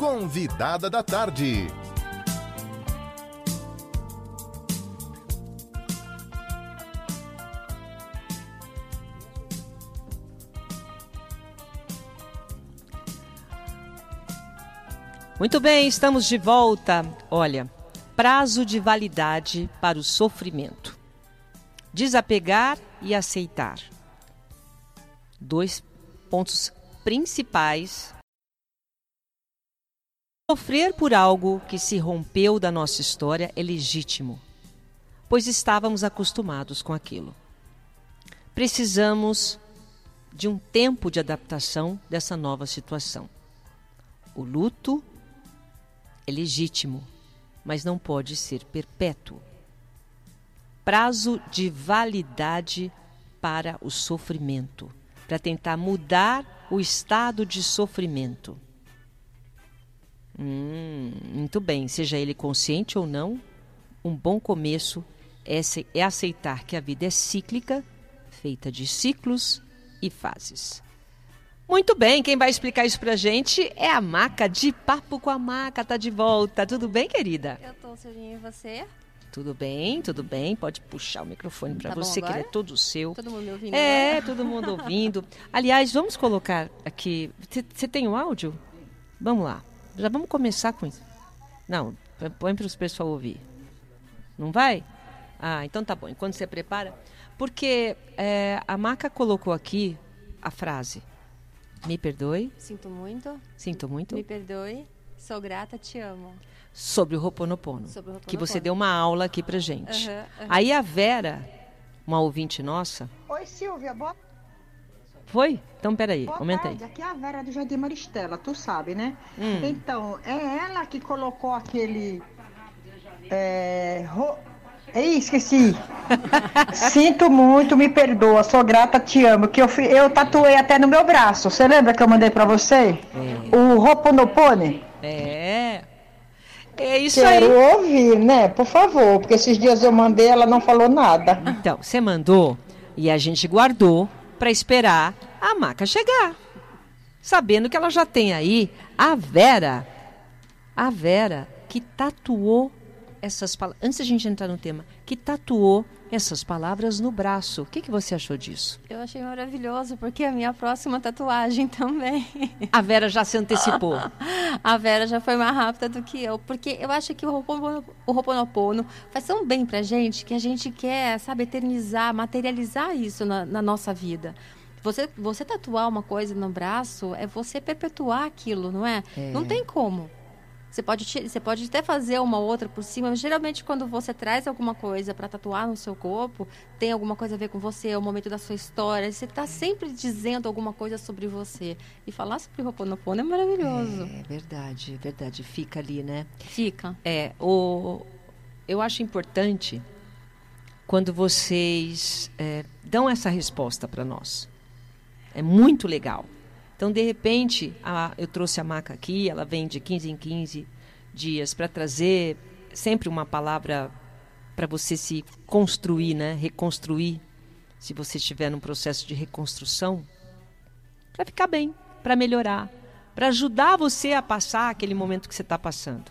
Convidada da tarde. Muito bem, estamos de volta. Olha, prazo de validade para o sofrimento. Desapegar e aceitar. Dois pontos principais. Sofrer por algo que se rompeu da nossa história é legítimo, pois estávamos acostumados com aquilo. Precisamos de um tempo de adaptação dessa nova situação. O luto é legítimo, mas não pode ser perpétuo. Prazo de validade para o sofrimento, para tentar mudar o estado de sofrimento. Hum, muito bem, seja ele consciente ou não, um bom começo é, é aceitar que a vida é cíclica, feita de ciclos e fases. Muito bem, quem vai explicar isso pra gente é a Maca de Papo com a Maca, tá de volta. Tudo bem, querida? Eu tô, Serginho, e você? Tudo bem, tudo bem. Pode puxar o microfone para tá você, que ele é todo seu. Todo mundo me ouvindo. É, agora? todo mundo ouvindo. Aliás, vamos colocar aqui. Você tem o áudio? Vamos lá. Já vamos começar com isso. Não, põe para os pessoal ouvir. Não vai? Ah, então tá bom. Enquanto você prepara. Porque é, a Maca colocou aqui a frase me perdoe. Sinto muito. Sinto muito. Me perdoe. Sou grata, te amo. Sobre o Roponopono. Sobre o Roponopono. Que você deu uma aula aqui pra gente. Uhum, uhum. Aí a Vera, uma ouvinte nossa. Oi, Silvia, boa foi? Então, peraí, Boa comenta tarde. aí. Aqui é a Vera do Jardim Maristela, tu sabe, né? Hum. Então, é ela que colocou aquele. É, ro, Ih, esqueci. Sinto muito, me perdoa, sou grata, te amo. Que eu, eu tatuei até no meu braço. Você lembra que eu mandei para você? É. O Roponopone? É. É isso Quero aí. Quero ouvir, né? Por favor, porque esses dias eu mandei, ela não falou nada. Então, você mandou e a gente guardou para esperar a maca chegar. Sabendo que ela já tem aí a Vera. A Vera que tatuou essas palavras, antes da gente entrar no tema, que tatuou essas palavras no braço. O que, que você achou disso? Eu achei maravilhoso, porque a minha próxima tatuagem também. A Vera já se antecipou. a Vera já foi mais rápida do que eu, porque eu acho que o Ho'oponopono, o Ho'oponopono faz tão bem pra gente que a gente quer, sabe, eternizar, materializar isso na, na nossa vida. Você, você tatuar uma coisa no braço é você perpetuar aquilo, não é? é. Não tem como. Você pode, você pode até fazer uma outra por cima, mas geralmente quando você traz alguma coisa para tatuar no seu corpo, tem alguma coisa a ver com você, é o momento da sua história. Você está sempre dizendo alguma coisa sobre você. E falar sobre Ho'oponopono é maravilhoso. É verdade, é verdade. Fica ali, né? Fica. É, o, eu acho importante quando vocês é, dão essa resposta para nós. É muito legal. Então, de repente, a, eu trouxe a maca aqui, ela vem de 15 em 15 dias para trazer sempre uma palavra para você se construir, né? reconstruir, se você estiver num processo de reconstrução, para ficar bem, para melhorar, para ajudar você a passar aquele momento que você está passando.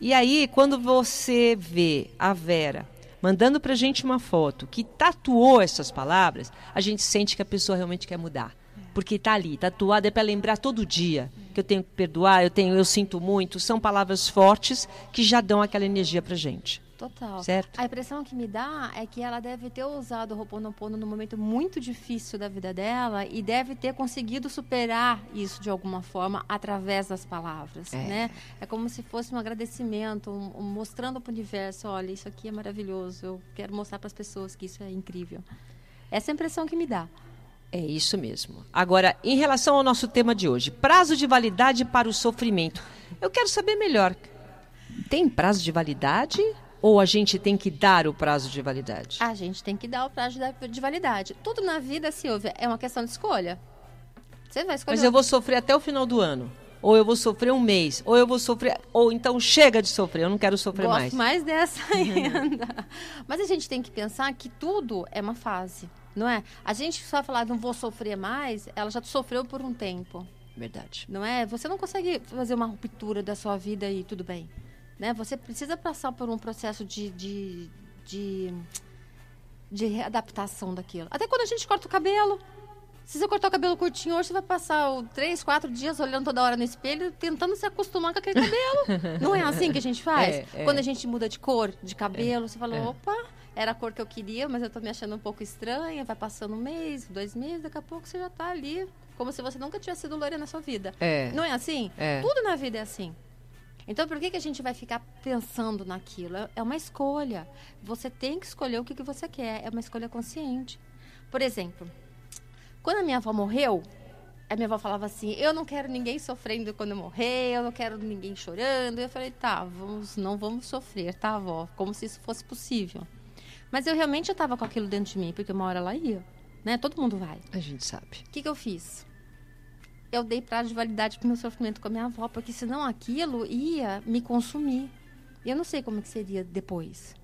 E aí, quando você vê a Vera mandando para gente uma foto que tatuou essas palavras, a gente sente que a pessoa realmente quer mudar porque está ali, tatuado é para lembrar todo dia que eu tenho que perdoar, eu tenho, eu sinto muito, são palavras fortes que já dão aquela energia para gente. Total. Certo? A impressão que me dá é que ela deve ter usado o Ho'oponopono num momento muito difícil da vida dela e deve ter conseguido superar isso de alguma forma através das palavras, é. né? É como se fosse um agradecimento, um, um, mostrando para o universo, olha, isso aqui é maravilhoso, eu quero mostrar para as pessoas que isso é incrível. Essa é a impressão que me dá. É isso mesmo. Agora, em relação ao nosso tema de hoje, prazo de validade para o sofrimento. Eu quero saber melhor. Tem prazo de validade ou a gente tem que dar o prazo de validade? A gente tem que dar o prazo de validade. Tudo na vida, Silvia, é uma questão de escolha. Você vai escolher. Mas eu vou sofrer até o final do ano. Ou eu vou sofrer um mês, ou eu vou sofrer, ou então chega de sofrer, eu não quero sofrer Gosto mais. mais dessa ainda. Mas a gente tem que pensar que tudo é uma fase não é? A gente só falar não vou sofrer mais, ela já sofreu por um tempo. Verdade. Não é? Você não consegue fazer uma ruptura da sua vida e tudo bem. Né? Você precisa passar por um processo de, de, de, de readaptação daquilo. Até quando a gente corta o cabelo. Se você cortar o cabelo curtinho hoje, você vai passar o três, quatro dias olhando toda hora no espelho, tentando se acostumar com aquele cabelo. não é assim que a gente faz? É, é. Quando a gente muda de cor, de cabelo, você fala, é. opa, era a cor que eu queria, mas eu tô me achando um pouco estranha. Vai passando um mês, dois meses, daqui a pouco você já tá ali, como se você nunca tivesse sido loira na sua vida. É. Não é assim? É. Tudo na vida é assim. Então, por que, que a gente vai ficar pensando naquilo? É- uma escolha. Você tem que escolher o que, que você quer. É uma escolha consciente. Por exemplo, quando a minha avó morreu, a minha avó falava assim: Eu não quero ninguém sofrendo quando eu morrer, eu não quero ninguém chorando. Eu falei: Tá, vamos, não vamos sofrer, tá, avó? Como se isso fosse possível. Mas eu realmente estava com aquilo dentro de mim, porque uma hora ela ia. Né? Todo mundo vai. A gente sabe. O que, que eu fiz? Eu dei prazo de validade pro meu sofrimento com a minha avó, porque senão aquilo ia me consumir. Eu não sei como que seria depois.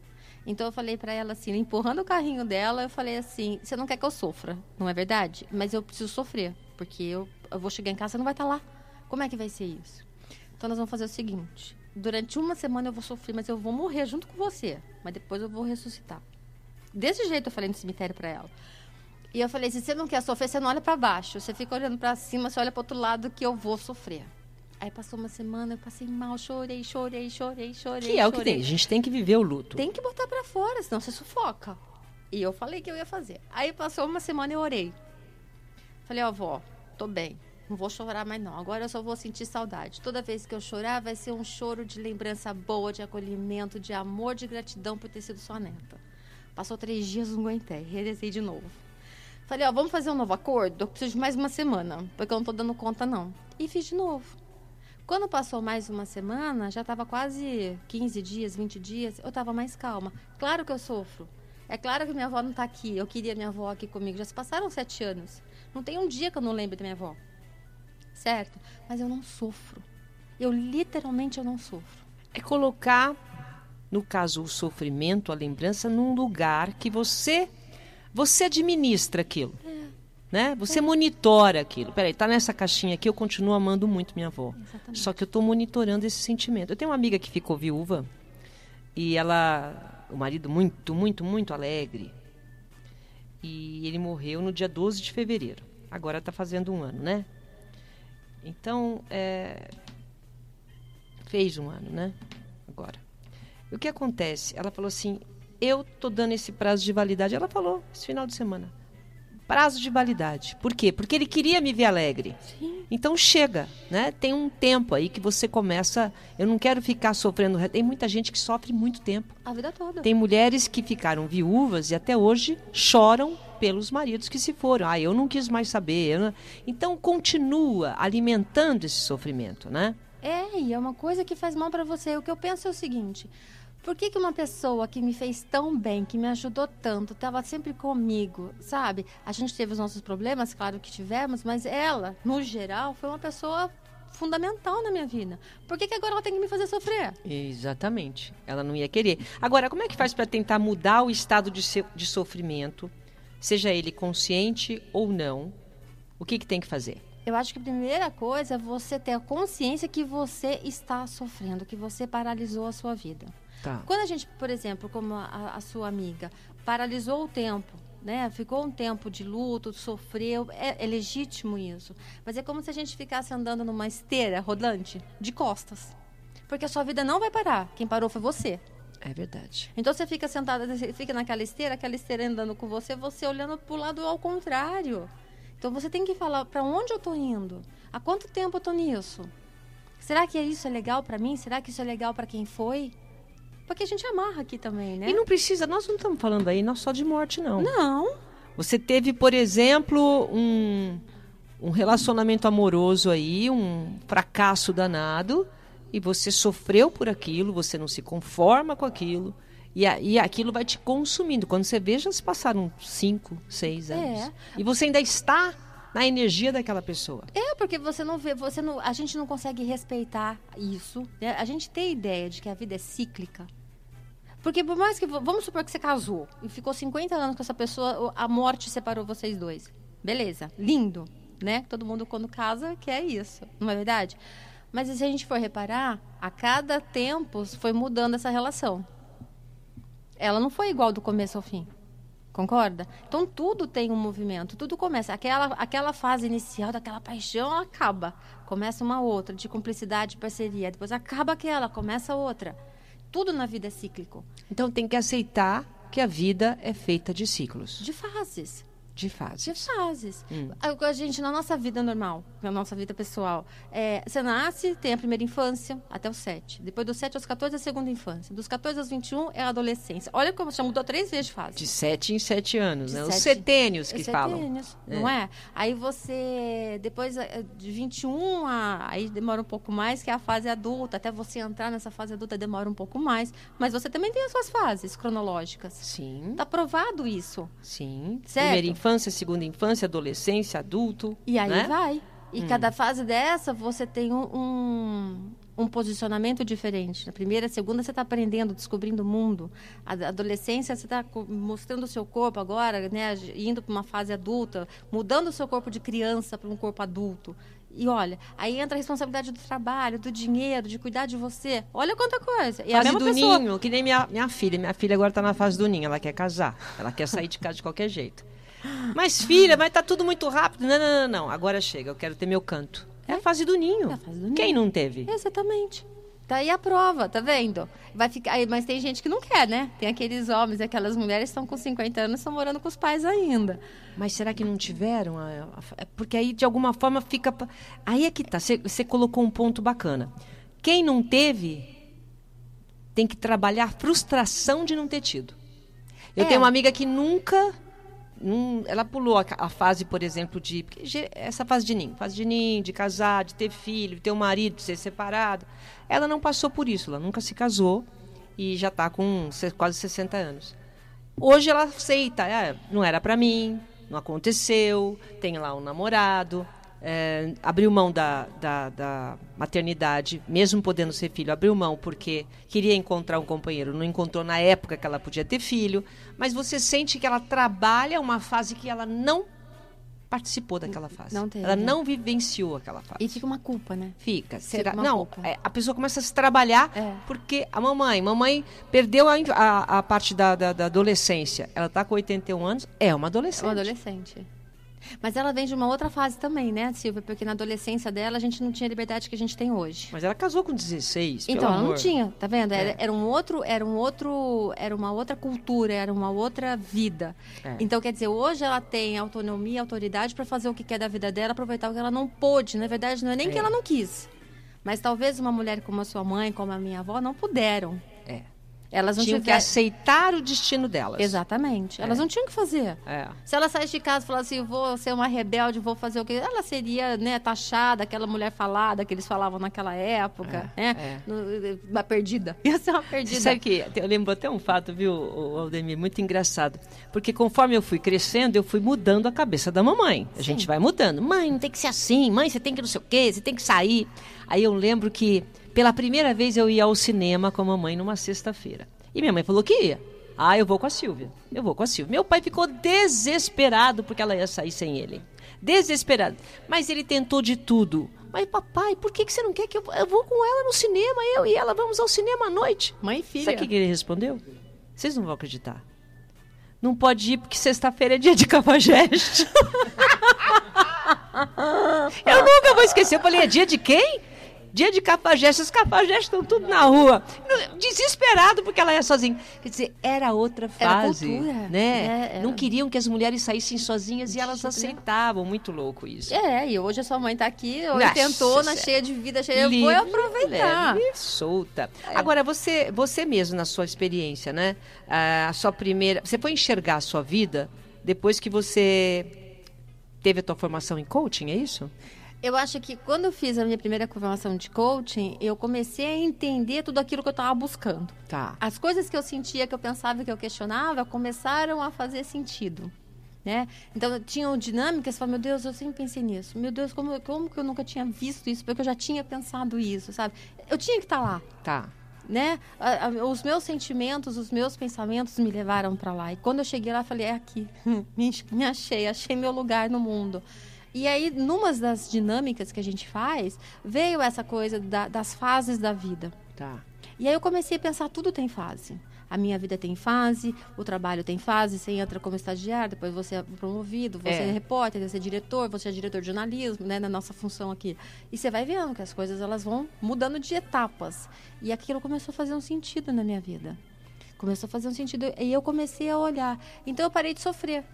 Então eu falei pra ela assim, empurrando o carrinho dela, eu falei assim: você não quer que eu sofra, não é verdade? Mas eu preciso sofrer, porque eu, eu vou chegar em casa e não vai estar lá. Como é que vai ser isso? Então nós vamos fazer o seguinte: durante uma semana eu vou sofrer, mas eu vou morrer junto com você. Mas depois eu vou ressuscitar. Desse jeito eu falei no cemitério pra ela. E eu falei: se você não quer sofrer, você não olha pra baixo. Você fica olhando pra cima, você olha pro outro lado que eu vou sofrer. Aí passou uma semana, eu passei mal, chorei, chorei, chorei, chorei. Que é o que chorei. tem. A gente tem que viver o luto. Tem que botar pra fora, senão você sufoca. E eu falei que eu ia fazer. Aí passou uma semana e eu orei. Falei, ó, vó, tô bem. Não vou chorar mais não. Agora eu só vou sentir saudade. Toda vez que eu chorar, vai ser um choro de lembrança boa, de acolhimento, de amor, de gratidão por ter sido sua neta. Passou três dias, não aguentei. Rezei de novo. Falei, ó, vamos fazer um novo acordo? Eu preciso de mais uma semana, porque eu não tô dando conta, não. E fiz de novo. Quando passou mais uma semana, já estava quase 15 dias, 20 dias, eu estava mais calma. Claro que eu sofro. É claro que minha avó não está aqui. Eu queria minha avó aqui comigo. Já se passaram sete anos. Não tem um dia que eu não lembre da minha avó. Certo? Mas eu não sofro. Eu literalmente eu não sofro. É colocar, no caso, o sofrimento, a lembrança, num lugar que você você administra aquilo. Né? Você monitora aquilo. Peraí, tá nessa caixinha aqui, eu continuo amando muito minha avó. Exatamente. Só que eu estou monitorando esse sentimento. Eu tenho uma amiga que ficou viúva e ela, o marido muito, muito, muito alegre. E ele morreu no dia 12 de fevereiro. Agora está fazendo um ano, né? Então, é, fez um ano, né? Agora. O que acontece? Ela falou assim: eu tô dando esse prazo de validade. Ela falou esse final de semana. Prazo de validade. Por quê? Porque ele queria me ver alegre. Sim. Então chega, né? Tem um tempo aí que você começa. Eu não quero ficar sofrendo. Tem muita gente que sofre muito tempo. A vida toda. Tem mulheres que ficaram viúvas e até hoje choram pelos maridos que se foram. Ah, eu não quis mais saber. não- Então continua alimentando esse sofrimento, né? É, e é uma coisa que faz mal para você. O que eu penso é o seguinte: por que, que uma pessoa que me fez tão bem, que me ajudou tanto, estava sempre comigo, sabe? A gente teve os nossos problemas, claro que tivemos, mas ela, no geral, foi uma pessoa fundamental na minha vida. Por que, que agora ela tem que me fazer sofrer? Exatamente. Ela não ia querer. Agora, como é que faz para tentar mudar o estado de, se- de sofrimento, seja ele consciente ou não? O que, que tem que fazer? Eu acho que a primeira coisa é você ter a consciência que você está sofrendo, que você paralisou a sua vida. Tá. Quando a gente, por exemplo, como a, a sua amiga, paralisou o tempo, né? Ficou um tempo de luto, sofreu, é, é legítimo isso. Mas é como se a gente ficasse andando numa esteira rodante de costas. Porque a sua vida não vai parar. Quem parou foi você. É verdade. Então você fica sentada, você fica naquela esteira, aquela esteira andando com você, você olhando para o lado ao contrário. Então você tem que falar para onde eu tô indo? Há quanto tempo eu tô nisso? Será que isso é legal para mim? Será que isso é legal para quem foi? Porque a gente amarra aqui também, né? E não precisa, nós não estamos falando aí não só de morte, não. Não. Você teve, por exemplo, um, um relacionamento amoroso aí, um fracasso danado, e você sofreu por aquilo, você não se conforma com aquilo, e, a- e aquilo vai te consumindo. Quando você vê, já se passaram cinco, seis anos. É. E você ainda está na energia daquela pessoa. É, porque você não vê, você não, a gente não consegue respeitar isso. né? A gente tem a ideia de que a vida é cíclica. Porque por mais que, vamos supor que você casou e ficou 50 anos com essa pessoa, a morte separou vocês dois. Beleza, lindo. né? Todo mundo quando casa quer isso, não é verdade? Mas se a gente for reparar, a cada tempo foi mudando essa relação. Ela não foi igual do começo ao fim. Concorda? Então tudo tem um movimento, tudo começa. Aquela, aquela fase inicial daquela paixão acaba. Começa uma outra, de cumplicidade, parceria. Depois acaba aquela, começa outra. Tudo na vida é cíclico. Então tem que aceitar que a vida é feita de ciclos. De fases. De fases. De fases. Hum. A, a, gente, na nossa vida normal, na nossa vida pessoal, é, você nasce, tem a primeira infância até os 7. Depois dos 7 aos 14 é a segunda infância. Dos 14 aos 21 é a adolescência. Olha como já mudou três vezes de fase. De 7 em 7 anos, de né? Sete, Os setênios que os falam. Setênios, é. não é? Aí você, depois é, de 21 a. Aí demora um pouco mais, que é a fase adulta. Até você entrar nessa fase adulta demora um pouco mais. Mas você também tem as suas fases cronológicas. Sim. Está provado isso. Sim. Certo? Primeira infância segunda infância, adolescência, adulto. E aí né? vai. E hum. cada fase dessa, você tem um, um, um, posicionamento diferente. Na primeira, segunda, você está aprendendo, descobrindo o mundo. A adolescência, você está mostrando o seu corpo agora, né, indo para uma fase adulta, mudando o seu corpo de criança para um corpo adulto. E olha, aí entra a responsabilidade do trabalho, do dinheiro, de cuidar de você. Olha quanta coisa. E fase a do pessoa... ninho, que nem minha, minha filha. Minha filha agora está na fase do ninho, ela quer casar. Ela quer sair de casa de qualquer jeito. Mas, filha, mas tá tudo muito rápido. Não, não, não, não. Agora chega, eu quero ter meu canto. É a fase do ninho. É a fase do ninho. Quem não teve? Exatamente. Tá aí a prova, tá vendo? Vai ficar, mas tem gente que não quer, né? Tem aqueles homens e aquelas mulheres que estão com 50 anos e estão morando com os pais ainda. Mas será que não tiveram? É porque aí, de alguma forma, fica. Aí é que tá. Você colocou um ponto bacana. Quem não teve tem que trabalhar a frustração de não ter tido. Eu é. tenho uma amiga que nunca ela pulou a, a, fase, por exemplo, de. Essa fase de ninho, fase de ninho, de casar, de ter filho, de ter um marido, de ser separado. Ela não passou por isso, ela nunca se casou e já está com quase 60 anos. Hoje ela aceita, é, não era para mim, não aconteceu, tem lá um namorado, é, abriu mão da, da, da, maternidade, mesmo podendo ser filho, abriu mão porque queria encontrar um companheiro, não encontrou na época que ela podia ter filho, mas você sente que ela trabalha uma fase que ela não participou daquela fase. Não teve. Ela não vivenciou aquela fase. E fica uma culpa, né? Fica. Será? Fica não, é, a pessoa começa a se trabalhar é. porque a mamãe, mamãe perdeu a, a, a parte da, da, da adolescência. Ela está com 81 anos, é uma adolescente. É uma adolescente. Mas ela vem de uma outra fase também, né, Silvia? Porque na adolescência dela a gente não tinha a liberdade que a gente tem hoje. Mas ela casou com 16, Então, ela amor. não tinha, tá vendo? Era, é. era, um outro, era um outro, era uma outra cultura, era uma outra vida. É. Então, quer dizer, hoje ela tem autonomia, autoridade para fazer o que quer da vida dela, aproveitar o que ela não pôde. Na verdade, não é nem é. que ela não quis. Mas talvez uma mulher como a sua mãe, como a minha avó, não puderam. É. Elas não tinham tiver... que aceitar o destino delas. Exatamente. É. Elas não tinham que fazer. É. Se ela saísse de casa e falasse assim, vou ser uma rebelde, vou fazer o quê? Ela seria né, taxada, aquela mulher falada que eles falavam naquela época, é. né? É. Uma perdida. Ia ser uma perdida. Sabe que eu lembro até um fato, viu, Aldemir, muito engraçado. Porque conforme eu fui crescendo, eu fui mudando a cabeça da mamãe. A Sim. gente vai mudando. Mãe, não tem que ser assim. Mãe, você tem que não sei o quê, você tem que sair. Aí eu lembro que pela primeira vez eu ia ao cinema com a mamãe numa sexta-feira. E minha mãe falou que ia. Ah, eu vou com a Silvia. Eu vou com a Silvia. Meu pai ficou desesperado porque ela ia sair sem ele. Desesperado. Mas ele tentou de tudo. Mas papai, por que, que você não quer que eu, eu vou com ela no cinema? Eu e ela vamos ao cinema à noite. Mãe e filha. Sabe o que ele respondeu? Vocês não vão acreditar. Não pode ir porque sexta-feira é dia de cafajeste. eu nunca vou esquecer. Eu falei, é dia de quem? Dia de cafajeste, os cafajestes estão tudo na rua. Desesperado porque ela ia sozinha. Quer dizer, era outra fase. Era cultura. Né? É, é. Não queriam que as mulheres saíssem sozinhas e elas aceitavam. Muito louco isso. É, e hoje a sua mãe está aqui, oitentona, cheia de vida, cheia de... Vou aproveitar. Leve, solta. É. Agora, você, você mesmo, na sua experiência, né? A sua primeira... Você foi enxergar a sua vida depois que você teve a tua formação em coaching, é isso? Eu acho que quando eu fiz a minha primeira formação de coaching, eu comecei a entender tudo aquilo que eu estava buscando. Tá. As coisas que eu sentia, que eu pensava, que eu questionava, começaram a fazer sentido. Né? Então, tinham dinâmicas, falava, meu Deus, eu sempre pensei nisso. Meu Deus, como, como que eu nunca tinha visto isso? Porque eu já tinha pensado isso, sabe? Eu tinha que estar tá lá. Tá. Né? Os meus sentimentos, os meus pensamentos me levaram para lá. E quando eu cheguei lá, falei, é aqui. me achei, achei meu lugar no mundo. E aí, numa das dinâmicas que a gente faz, veio essa coisa da, das fases da vida. Tá. E aí eu comecei a pensar, tudo tem fase. A minha vida tem fase, o trabalho tem fase, você entra como estagiário, depois você é promovido, você é, É. repórter, você é diretor, você é diretor de jornalismo, né, na nossa função aqui. E você vai vendo que as coisas elas vão mudando de etapas. E aquilo começou a fazer um sentido na minha vida. Começou a fazer um sentido e eu comecei a olhar. Então eu parei de sofrer.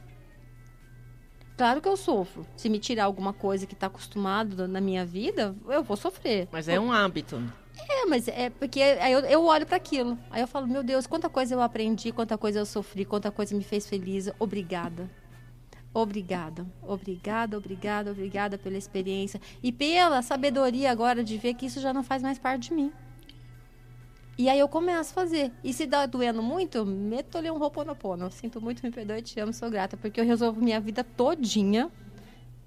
Claro que eu sofro. Se me tirar alguma coisa que está acostumado na minha vida, eu vou sofrer. Mas é um hábito. É, mas é porque aí eu, eu olho para aquilo. Aí eu falo, meu Deus, quanta coisa eu aprendi, quanta coisa eu sofri, quanta coisa me fez feliz. Obrigada. Obrigada. Obrigada, obrigada, obrigada pela experiência. E pela sabedoria agora de ver que isso já não faz mais parte de mim. E aí eu começo a fazer. E se dá doendo muito, meto-lhe um roponopono. Sinto muito, me perdoe, te amo, sou grata. Porque eu resolvo minha vida todinha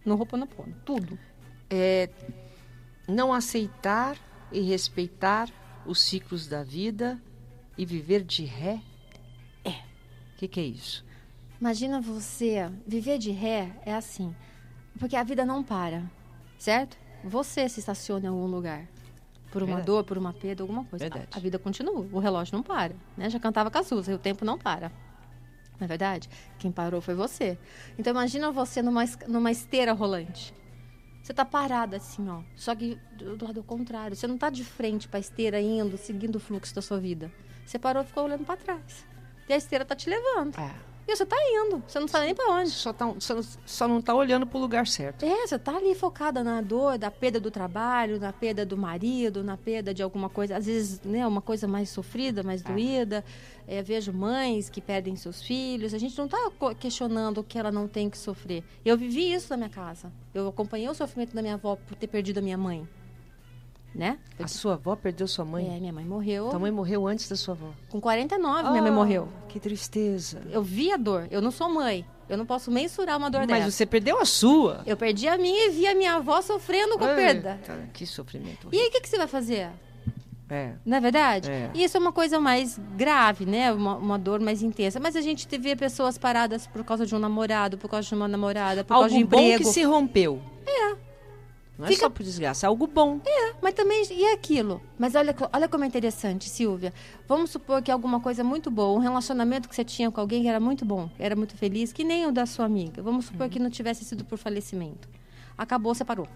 no roponopono. Tudo. É não aceitar e respeitar os ciclos da vida e viver de ré? É. O que, que é isso? Imagina você, viver de ré é assim, porque a vida não para, certo? Você se estaciona em algum lugar. Por uma Verdade. dor, por uma perda, alguma coisa. Verdade. A, a vida continua, o relógio não para. Né? Já cantava Cazuza, o tempo não para. Não é verdade? Quem parou foi você. Então imagina você numa, numa esteira rolante. Você tá parada assim, ó. Só que do, do lado contrário. Você não tá de frente pra esteira indo, seguindo o fluxo da sua vida. Você parou e ficou olhando pra trás. E a esteira tá te levando. É. E você tá indo. Você não sabe nem pra onde. Só, tá, só, só não está olhando para o lugar certo. É, você tá ali focada na dor, da perda do trabalho, na perda do marido, na perda de alguma coisa, às vezes, né, uma coisa mais sofrida, mais doída. É, vejo mães que perdem seus filhos. A gente não tá co- questionando o que ela não tem que sofrer. Eu vivi isso na minha casa. Eu acompanhei o sofrimento da minha avó por ter perdido a minha mãe. Né? A sua avó perdeu sua mãe? É, minha mãe morreu. Tua mãe morreu antes da sua avó. Com 49, minha mãe Ah, morreu. Que tristeza. Eu vi a dor. Eu não sou mãe. Eu não posso mensurar uma dor Mas dessa. você perdeu a sua. Eu perdi a minha e vi a minha avó sofrendo com a perda. Que sofrimento. E aí, o que, que você vai fazer? É. Não é verdade? É. E isso é uma coisa mais grave, né? Uma, uma dor mais intensa. Mas a gente vê pessoas paradas por causa de um namorado, por causa de uma namorada, por causa de Algo bom emprego. que se rompeu. É. Não é Fica- só por desgraça, é algo bom. É, mas também e aquilo. Mas olha, olha como é interessante, Silvia. Vamos supor que alguma coisa muito boa, um relacionamento que você tinha com alguém que era muito bom, era muito feliz, que nem o da sua amiga. Vamos supor que não tivesse sido por falecimento. Acabou, separou.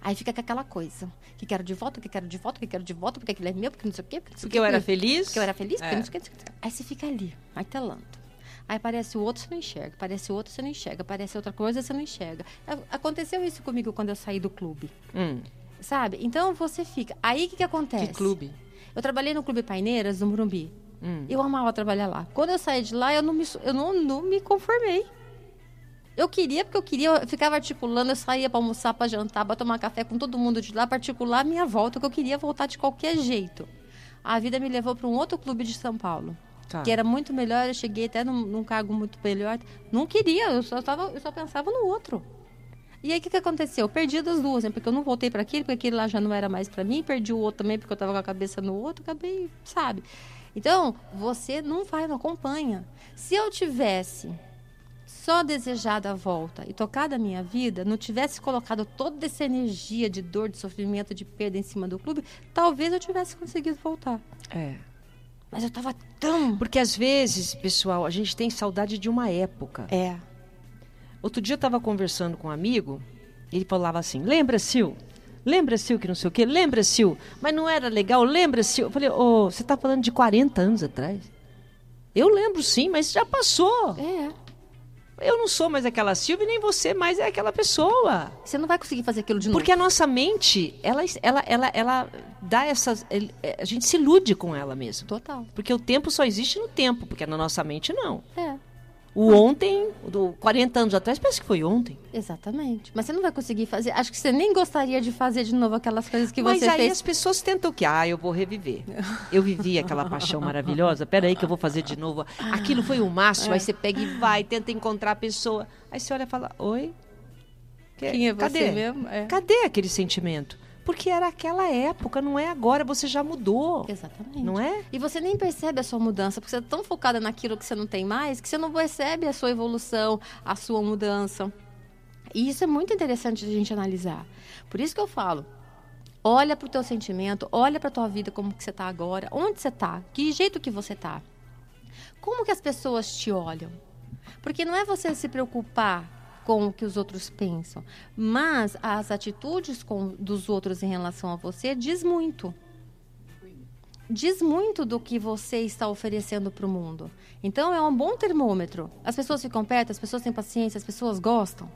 Aí fica com aquela coisa. Que quero de volta, que quero de volta, que quero de volta, porque aquilo é meu, porque não sei o quê. Porque, Porque eu era feliz. Porque eu era feliz, porque É. não sei o quê. Aí você fica ali, martelando. Aí aparece o outro, você não enxerga. Aparece o outro, você não enxerga. Aparece outra coisa, você não enxerga. Aconteceu isso comigo quando eu saí do clube. Hum, Sabe? Então você fica. Aí o que, que acontece? que clube? Eu trabalhei no Clube Paineiras, do Morumbi. Hum. Eu amava trabalhar lá. Quando eu saí de lá, eu não me, eu não, não me conformei. Eu queria, porque eu queria, eu ficava articulando, eu saía para almoçar, para jantar, para tomar café com todo mundo de lá, para articular a minha volta, que eu queria voltar de qualquer jeito. A vida me levou para um outro clube de São Paulo, Tá. que era muito melhor, eu cheguei até num, num cargo muito melhor. Não queria, eu só, tava, eu só pensava no outro. E aí o que, que aconteceu? Eu perdi das duas, né? Porque eu não voltei para aquele, porque aquele lá já não era mais para mim, perdi o outro também, porque eu estava com a cabeça no outro, acabei, sabe? Então, você não vai, não acompanha. Se eu tivesse só desejado a volta e tocado a minha vida, não tivesse colocado toda essa energia de dor, de sofrimento, de perda em cima do clube, talvez eu tivesse conseguido voltar. É. Mas eu tava tão. Porque às vezes, pessoal, a gente tem saudade de uma época. É. Outro dia eu estava conversando com um amigo, ele falava assim: Lembra, Sil? Lembra, Sil, que não sei o quê? Lembra, Sil? Mas não era legal? Lembra, Sil? Eu falei: Ô, você está falando de 40 anos atrás? Eu lembro sim, mas já passou. É. Eu não sou mais aquela Silvia, nem você mais é aquela pessoa. Você não vai conseguir fazer aquilo de novo. Porque a nossa mente, ela, ela, ela, ela dá essas. é, A gente se ilude com ela mesmo. Total. Porque o tempo só existe no tempo, porque na nossa mente não. É. O ontem, do 40 anos atrás, parece que foi ontem. Exatamente. Mas você não vai conseguir fazer. Acho que você nem gostaria de fazer de novo aquelas coisas que Mas você aí fez. as pessoas tentam que, ah, eu vou reviver. Eu vivi aquela paixão maravilhosa, peraí que eu vou fazer de novo. Aquilo foi o máximo, aí você pega e vai, tenta encontrar a pessoa. Aí você olha e fala, oi? Que- Quem é você Cadê? mesmo? É. Cadê aquele sentimento? Porque era aquela época, não é agora, você já mudou. Exatamente. Não é? E você nem percebe a sua mudança, porque você é tão focada naquilo que você não tem mais, que você não percebe a sua evolução, a sua mudança. E isso é muito interessante a gente analisar. Por isso que eu falo, olha para o teu sentimento, olha para a tua vida, como que você está agora, onde você está, que jeito que você está. Como que as pessoas te olham? Porque não é você se preocupar com o que os outros pensam, mas as atitudes com, dos outros em relação a você diz muito. Diz muito do que você está oferecendo para o mundo. Então é um bom termômetro. As pessoas ficam perto, as pessoas têm paciência, as pessoas gostam.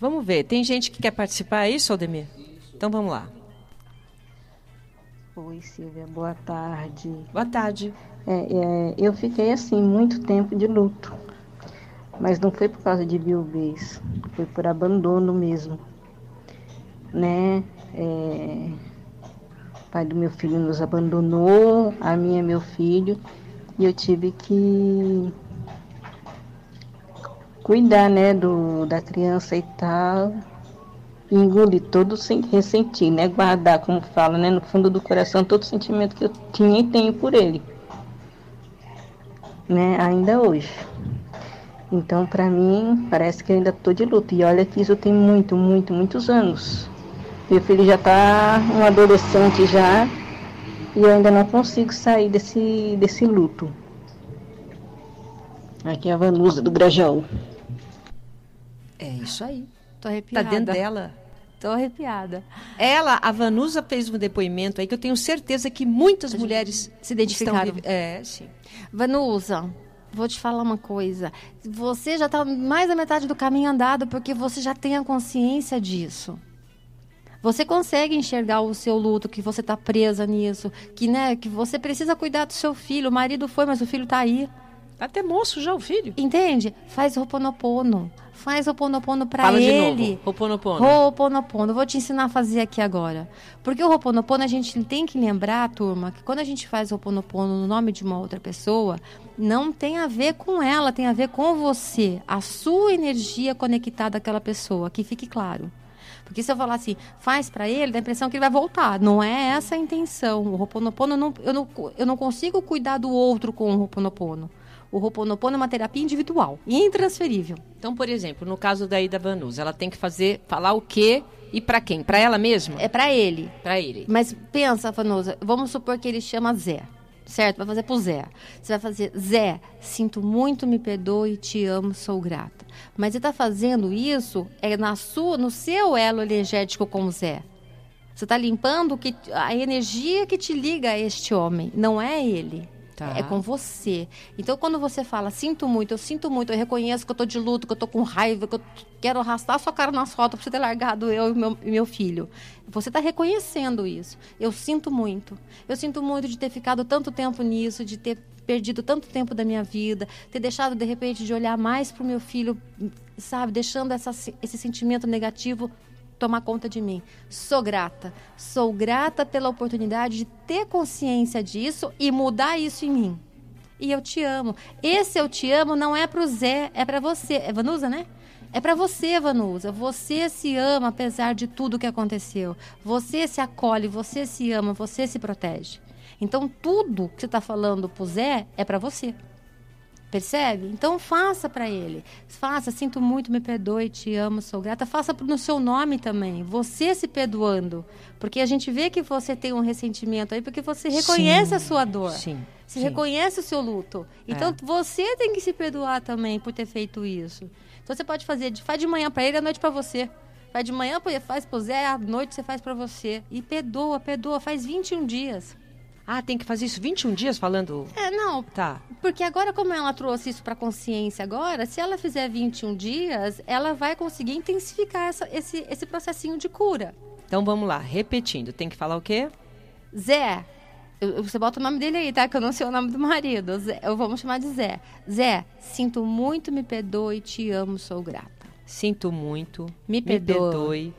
Vamos ver, tem gente que quer participar, isso, Aldemir? Então vamos lá. Oi, Silvia, boa tarde. Boa tarde. É, é, eu fiquei assim muito tempo de luto, mas não foi por causa de viuvez, foi por abandono mesmo, né? É, o pai do meu filho nos abandonou, a minha meu filho, e eu tive que cuidar, né, do, da criança e tal, e engolir todo sem ressentir, né, guardar, como fala, né, no fundo do coração todo o sentimento que eu tinha e tenho por ele, né, ainda hoje. Então, para mim, parece que eu ainda tô de luto. E olha que isso tem muito, muito, muitos anos. Meu filho já tá um adolescente já e eu ainda não consigo sair desse, desse luto. Aqui é a Vanusa do Grajaú. É isso aí. Tô arrepiada. Tá dentro dela. Tô arrepiada. Ela, a Vanusa fez um depoimento aí que eu tenho certeza que muitas mulheres se identificaram. Estão... É, sim. Vanusa, vou te falar uma coisa. Você já está mais da metade do caminho andado porque você já tem a consciência disso. Você consegue enxergar o seu luto, que você está presa nisso, que, né, que você precisa cuidar do seu filho. O marido foi, mas o filho está aí. Até moço já o filho. Entende? Faz roponopono. Faz roponopono para ele. Fala de novo. Roponopono. Roponopono. Vou te ensinar a fazer aqui agora. Porque o roponopono a gente tem que lembrar, turma, que quando a gente faz roponopono no nome de uma outra pessoa, não tem a ver com ela, tem a ver com você. A sua energia conectada àquela pessoa. Que fique claro. Porque se eu falar assim, faz para ele, dá a impressão que ele vai voltar. Não é essa a intenção. O Ho'oponopono, não, eu, não, eu não consigo cuidar do outro com o Ho'oponopono. O Ho'oponopono é uma terapia individual, intransferível. Então, por exemplo, no caso da Ida Vanusa, ela tem que fazer, falar o quê e para quem? Para ela mesma? É para ele. Para ele. Mas pensa, Vanusa, vamos supor que ele chama Zé certo? Vai fazer pro Zé. Você vai fazer, Zé, sinto muito, me perdoe, te amo, sou grata. Mas você está fazendo isso é na sua, no seu elo energético com o Zé. Você está limpando que, a energia que te liga a este homem, não é ele. Tá. É com você. Então, quando você fala, sinto muito, eu sinto muito, eu reconheço que eu tô de luto, que eu tô com raiva, que eu quero arrastar a sua cara nas fotos pra você ter largado eu e meu, meu filho. Você está reconhecendo isso. Eu sinto muito. Eu sinto muito de ter ficado tanto tempo nisso, de ter perdido tanto tempo da minha vida, ter deixado de repente de olhar mais para o meu filho, sabe, deixando essa, esse sentimento negativo tomar conta de mim. Sou grata. Sou grata pela oportunidade de ter consciência disso e mudar isso em mim. E eu te amo. Esse eu te amo não é para o Zé, é para você. É Vanusa, né? É para você, Vanusa. Você se ama apesar de tudo que aconteceu. Você se acolhe, você se ama, você se protege. Então, tudo que você está falando pro Zé é para você. Percebe? Então faça para ele. Faça, sinto muito, me perdoe, te amo, sou grata. Faça no seu nome também. Você se perdoando. Porque a gente vê que você tem um ressentimento aí, porque você reconhece sim, a sua dor. Sim. Você sim. reconhece o seu luto. Então é. você tem que se perdoar também por ter feito isso. Então você pode fazer, faz de manhã para ele, à noite para você. Faz de manhã, faz pro Zé, à noite você faz para você. E perdoa, perdoa. Faz 21 dias. Ah, tem que fazer isso 21 dias falando? É, não. Tá. Porque agora, como ela trouxe isso para consciência agora, se ela fizer 21 dias, ela vai conseguir intensificar essa, esse, esse processinho de cura. Então vamos lá, repetindo. Tem que falar o quê? Zé. Eu, você bota o nome dele aí, tá? Que eu não sei o nome do marido. Zé, eu vamos chamar de Zé. Zé, sinto muito, me perdoe, te amo, sou grata. Sinto muito, me, me perdoe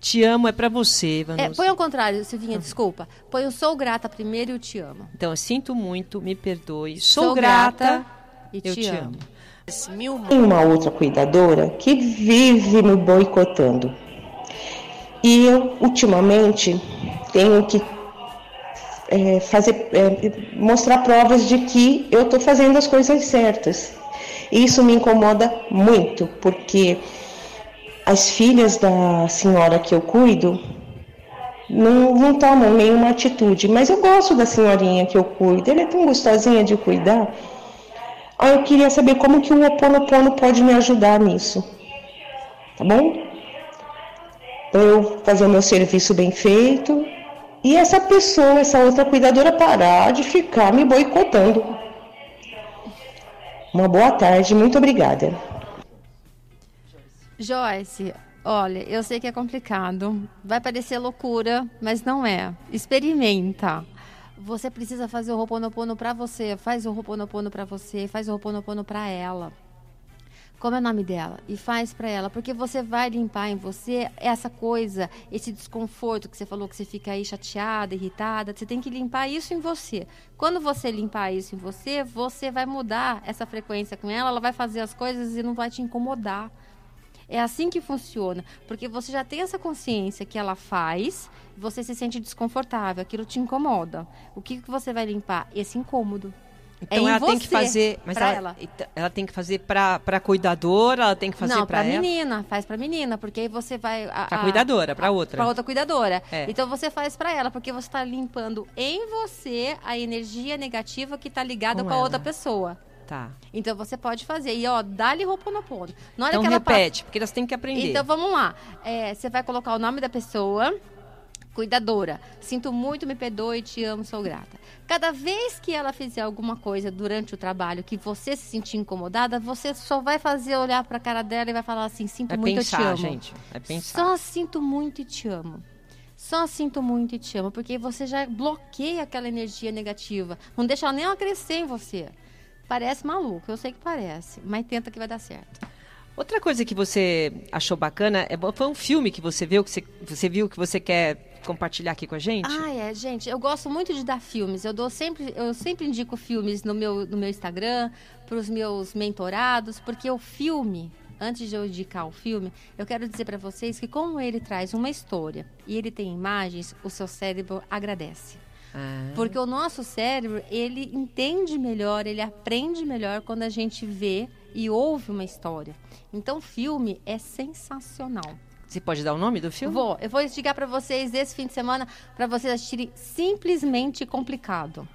te amo é para você, Vanusa. É, põe ao contrário, Silvinha, uhum. desculpa. Põe o sou grata primeiro e o te amo. Então, eu sinto muito, me perdoe. Sou, sou grata, grata, e te, te amo. amo. Tem uma outra cuidadora que vive me boicotando. E eu, ultimamente, tenho que é, fazer, é, mostrar provas de que eu estou fazendo as coisas certas. E isso me incomoda muito, porque as filhas da senhora que eu cuido não, não tomam nenhuma atitude, mas eu gosto da senhorinha que eu cuido, ela é tão gostosinha de cuidar. Aí eu queria saber como que o Oponopono pode me ajudar nisso, tá bom? Para eu fazer o meu serviço bem feito e essa pessoa, essa outra cuidadora parar de ficar me boicotando. Uma boa tarde, muito obrigada. Joyce, olha, eu sei que é complicado, vai parecer loucura, mas não é. Experimenta. Você precisa fazer o Roponopono para você, faz o Roponopono para você, faz o Roponopono para ela. Como é o nome dela? E faz para ela, porque você vai limpar em você essa coisa, esse desconforto que você falou que você fica aí chateada, irritada. Você tem que limpar isso em você. Quando você limpar isso em você, você vai mudar essa frequência com ela, ela vai fazer as coisas e não vai te incomodar. É assim que funciona, porque você já tem essa consciência que ela faz, você se sente desconfortável, aquilo te incomoda. O que, que você vai limpar? Esse incômodo. Então é ela tem que fazer, mas ela, ela. então, ela tem que fazer para para cuidadora, ela tem que fazer para ela, menina, faz pra menina, porque aí você vai. a- para a- cuidadora, para outra. Pra outra cuidadora. É. Então você faz pra ela, porque você tá limpando em você a energia negativa que tá ligada Com com, a outra pessoa. Tá. Então você pode fazer. E ó, dá-lhe Roponopono. Na hora Então que ela passa- repete, porque elas têm que aprender. Então vamos lá. É, você vai colocar o nome da pessoa. Cuidadora. Sinto muito, me perdoe, te amo, sou grata. Cada vez que ela fizer alguma coisa durante o trabalho que você se sentir incomodada, você só vai fazer olhar pra cara dela e vai falar assim: sinto é muito, eu te pensar, amo. gente. É pensar. Só sinto muito e te amo. Só sinto muito e te amo, porque você já bloqueia aquela energia negativa. Não deixa ela nem ela crescer em você. Parece maluco, eu sei que parece, mas tenta que vai dar certo. Outra coisa que você achou bacana é foi um filme que você viu que você, você viu que você quer compartilhar aqui com a gente? Ah, é, gente, eu gosto muito de dar filmes. Eu dou sempre, eu sempre indico filmes no meu, no meu Instagram para os meus mentorados, porque o filme, antes de eu indicar o filme, eu quero dizer para vocês que como ele traz uma história e ele tem imagens, o seu cérebro agradece. Ah, Porque o nosso cérebro, ele entende melhor, ele aprende melhor quando a gente vê e ouve uma história. Então, filme é sensacional. Você pode dar o nome do filme? Vou, eu vou indicar para vocês esse fim de semana para vocês assistirem Simplesmente Complicado.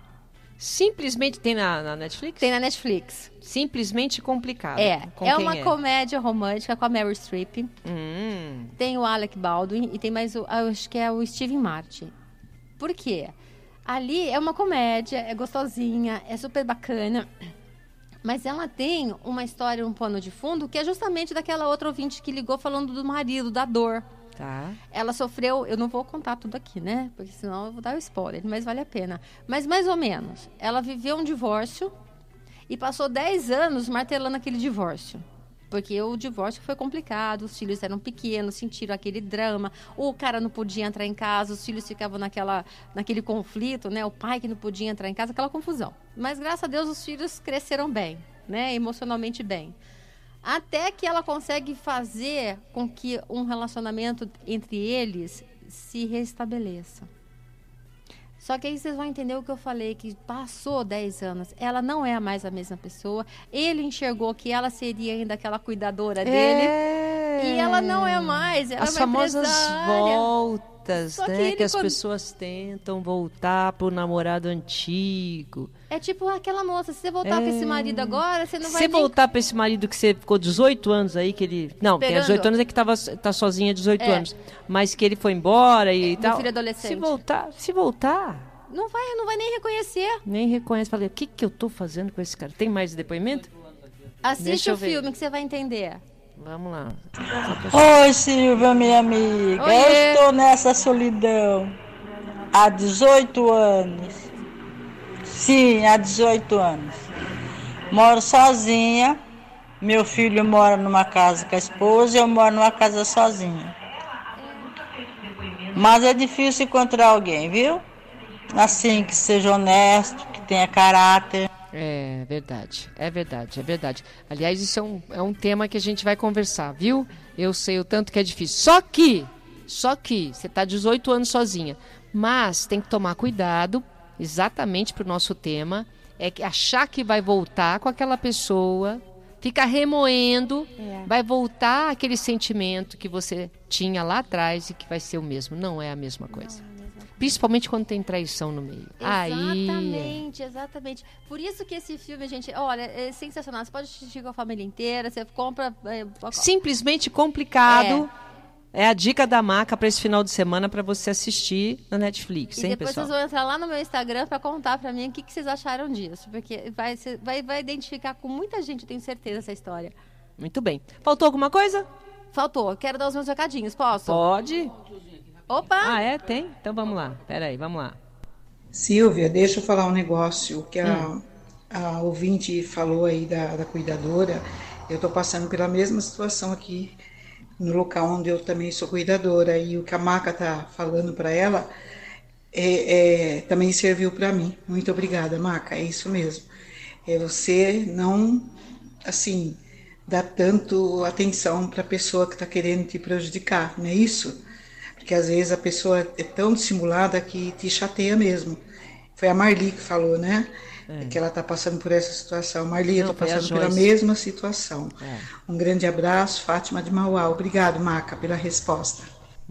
Simplesmente tem na, na Netflix? Tem na Netflix. Simplesmente complicado. É, Com é uma comédia romântica com a Meryl Streep. Hum, Tem o Alec Baldwin e tem mais o, eu acho que é o Steven Martin. Por quê? Ali é uma comédia, é gostosinha, é super bacana. Mas ela tem uma história, um pano de fundo, que é justamente daquela outra ouvinte que ligou falando do marido, da dor. tá. Ela sofreu, eu não vou contar tudo aqui, né? Porque senão eu vou dar o spoiler, mas vale a pena. Mas mais ou menos, ela viveu um divórcio e passou 10 anos martelando aquele divórcio. Porque o divórcio foi complicado, os filhos eram pequenos, sentiram aquele drama, o cara não podia entrar em casa, os filhos ficavam naquela, naquele conflito, né? O pai que não podia entrar em casa, aquela confusão. Mas graças a Deus os filhos cresceram bem, né? Emocionalmente bem. Até que ela consegue fazer com que um relacionamento entre eles se restabeleça. Só que aí vocês vão entender o que eu falei, que passou 10 anos, ela não é mais a mesma pessoa. Ele enxergou que ela seria ainda aquela cuidadora dele. E ela não é mais, ela As é uma famosas empresária. Só que né? ele Que, as quando- pessoas tentam voltar pro namorado antigo. É tipo aquela moça, se você voltar com esse marido agora, você não Se vai você nem- voltar pra esse marido que você ficou 18 anos aí, que ele. Não, tem Esperando. 18 anos é que tava, tá sozinha há 18 É. anos. Mas que ele foi embora e do tal. filho adolescente. Se voltar, se voltar, Não vai, não vai nem reconhecer. nem reconhece. Falei, o que, que eu tô fazendo com esse cara? Tem mais depoimento? Assiste o ver. filme que você vai entender. Vamos lá. Oi, Silvia, minha amiga. Oiê. Eu estou nessa solidão há 18 anos. Sim, há 18 anos. Moro sozinha. Meu filho mora numa casa com a esposa e eu moro numa casa sozinha. Mas é difícil encontrar alguém, viu? Assim, que seja honesto, que tenha caráter. É verdade, é verdade, é verdade. Aliás, isso é um, é um tema que a gente vai conversar, viu? Eu sei o tanto que é difícil. Só que, só que, você está 18 anos sozinha. Mas tem que tomar cuidado, exatamente para o nosso tema, é que achar que vai voltar com aquela pessoa, Fica remoendo, é. vai voltar aquele sentimento que você tinha lá atrás e que vai ser o mesmo. Não é a mesma coisa. Principalmente quando tem traição no meio. Exatamente, Aí... exatamente. Por isso que esse filme, gente, olha, é sensacional. Você pode assistir com a família inteira, você compra. É... Simplesmente complicado. É. é. a dica da marca para esse final de semana para você assistir na Netflix, e hein, depois pessoal? vocês vão entrar lá no meu Instagram para contar para mim o que, que, vocês acharam disso, porque vai, vai, vai identificar com muita gente, eu tenho certeza, essa história. Muito bem. Faltou alguma coisa? Faltou. Quero dar os meus recadinhos, posso? Pode. Opa! Ah, é? Tem? Então vamos lá. Pera aí, vamos lá. Silvia, deixa eu falar um negócio que a, hum. a ouvinte falou aí da, da cuidadora. Eu estou passando pela mesma situação aqui no local onde eu também sou cuidadora e o que a Maca está falando para ela é, é, também serviu para mim. Muito obrigada, Maca. É isso mesmo. É você não, assim, dar tanto atenção para a pessoa que está querendo te prejudicar, não é isso? Porque às vezes a pessoa é tão dissimulada que te chateia mesmo. Foi a Marli que falou, né? É. Que ela está passando por essa situação. Marli, eu estou passando pela mesma situação. É. Um grande abraço, Fátima de Mauá. Obrigado, Maca, pela resposta.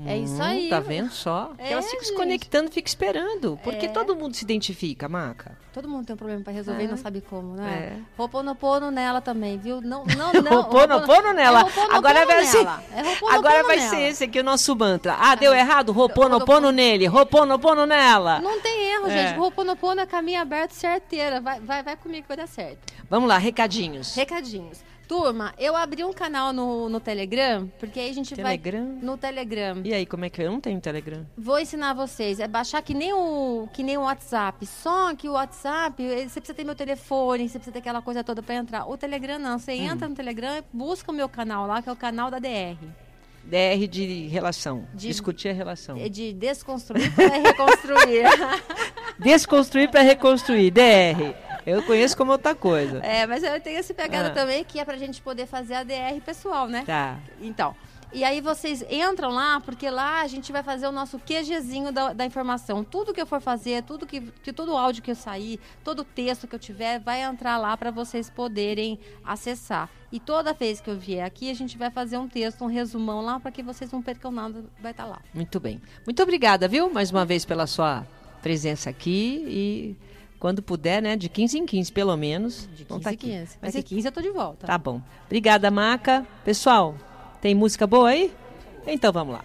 É isso hum, aí. Tá vendo só? É, elas ficam se conectando, ficam esperando. Porque é. todo mundo se identifica, Maca. Todo mundo tem um problema para resolver é. e não sabe como, né? É. Roponopono nela também, viu? Não, não, não. Roponopono nela. É agora vai ser. É agora vai ser esse aqui o nosso mantra. Ah, deu errado? Roponopono nele. Roponopono nela. Não tem erro, é. gente. Roponopono é caminho aberto, certeira. Vai, vai, vai comigo que vai dar certo. Vamos lá, recadinhos. Recadinhos. Turma, eu abri um canal no, no Telegram, porque aí a gente Telegram? vai. No Telegram. E aí, como é que é? Eu não tenho Telegram. Vou ensinar vocês. É baixar que nem o, que nem o WhatsApp. Só que o WhatsApp, eh, você precisa ter meu telefone, você precisa ter aquela coisa toda para entrar. O Telegram não. Você hum. entra no Telegram, busca o meu canal lá, que é o canal da DR. DR de relação. De, discutir a relação. É de desconstruir para reconstruir. desconstruir para reconstruir. DR. Eu conheço como outra coisa. É, mas eu tenho esse pegada ah. também que é pra gente poder fazer a DR pessoal, né? Tá. Então. E aí vocês entram lá, porque lá a gente vai fazer o nosso QGzinho da, da informação. Tudo que eu for fazer, tudo que, que todo áudio que eu sair, todo texto que eu tiver, vai entrar lá para vocês poderem acessar. E toda vez que eu vier aqui, a gente vai fazer um texto, um resumão lá, para que vocês não percam nada, vai estar tá lá. Muito bem. Muito obrigada, viu? Mais uma vez pela sua presença aqui e quando puder, né? De 15 em 15, pelo menos. De 15 tá em 15. Mas em 15 eu tô de volta. Tá bom. Obrigada, Maca. Pessoal, tem música boa aí? Então vamos lá.